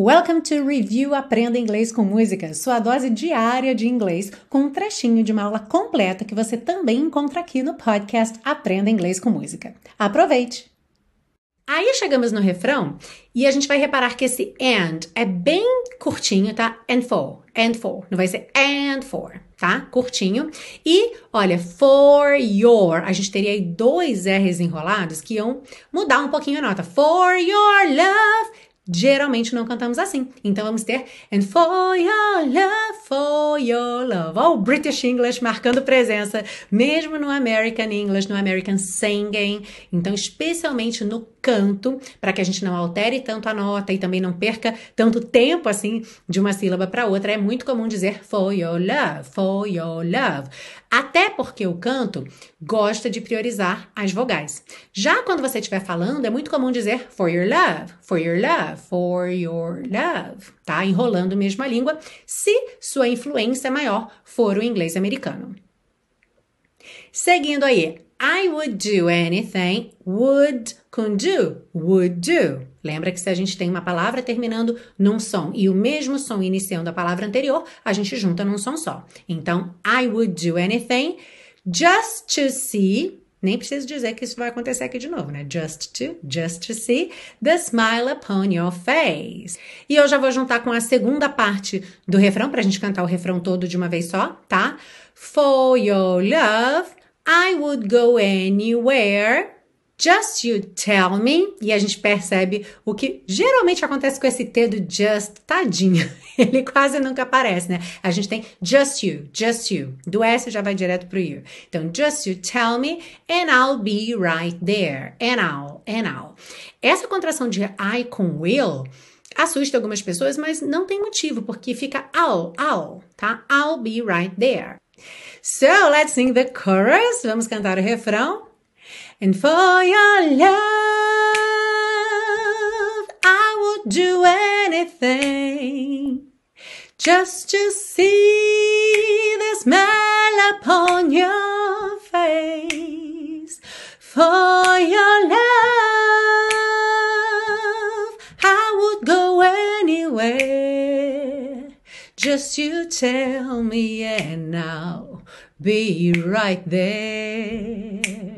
Welcome to Review Aprenda Inglês com Música, sua dose diária de inglês, com um trechinho de uma aula completa que você também encontra aqui no podcast Aprenda Inglês com Música. Aproveite! Aí chegamos no refrão e a gente vai reparar que esse and é bem curtinho, tá? And for, and for. Não vai ser and for, tá? Curtinho. E, olha, for your. A gente teria aí dois R's enrolados que iam mudar um pouquinho a nota. For your love geralmente não cantamos assim. Então vamos ter And for your love, for your love. Ó, o British English marcando presença, mesmo no American English, no American Singing. Então, especialmente no canto, para que a gente não altere tanto a nota e também não perca tanto tempo assim de uma sílaba para outra, é muito comum dizer for your love, for your love. Até porque o canto gosta de priorizar as vogais. Já quando você estiver falando, é muito comum dizer for your love, for your love, for your love, tá? Enrolando mesmo a língua, se sua influência maior for o inglês americano. Seguindo aí, I would do anything, would com do, would do. Lembra que se a gente tem uma palavra terminando num som e o mesmo som iniciando a palavra anterior, a gente junta num som só. Então, I would do anything just to see nem preciso dizer que isso vai acontecer aqui de novo, né? Just to, just to see the smile upon your face. E eu já vou juntar com a segunda parte do refrão, pra gente cantar o refrão todo de uma vez só, tá? For your love, I would go anywhere. Just you tell me. E a gente percebe o que geralmente acontece com esse T do just, tadinho. Ele quase nunca aparece, né? A gente tem just you, just you. Do S já vai direto pro you. Então, just you tell me and I'll be right there. And I'll, and I'll. Essa contração de I com will assusta algumas pessoas, mas não tem motivo, porque fica I'll, I'll, tá? I'll be right there. So, let's sing the chorus. Vamos cantar o refrão. And for your love, I would do anything just to see the smile upon your face. For your love, I would go anywhere. Just you tell me, and I'll be right there.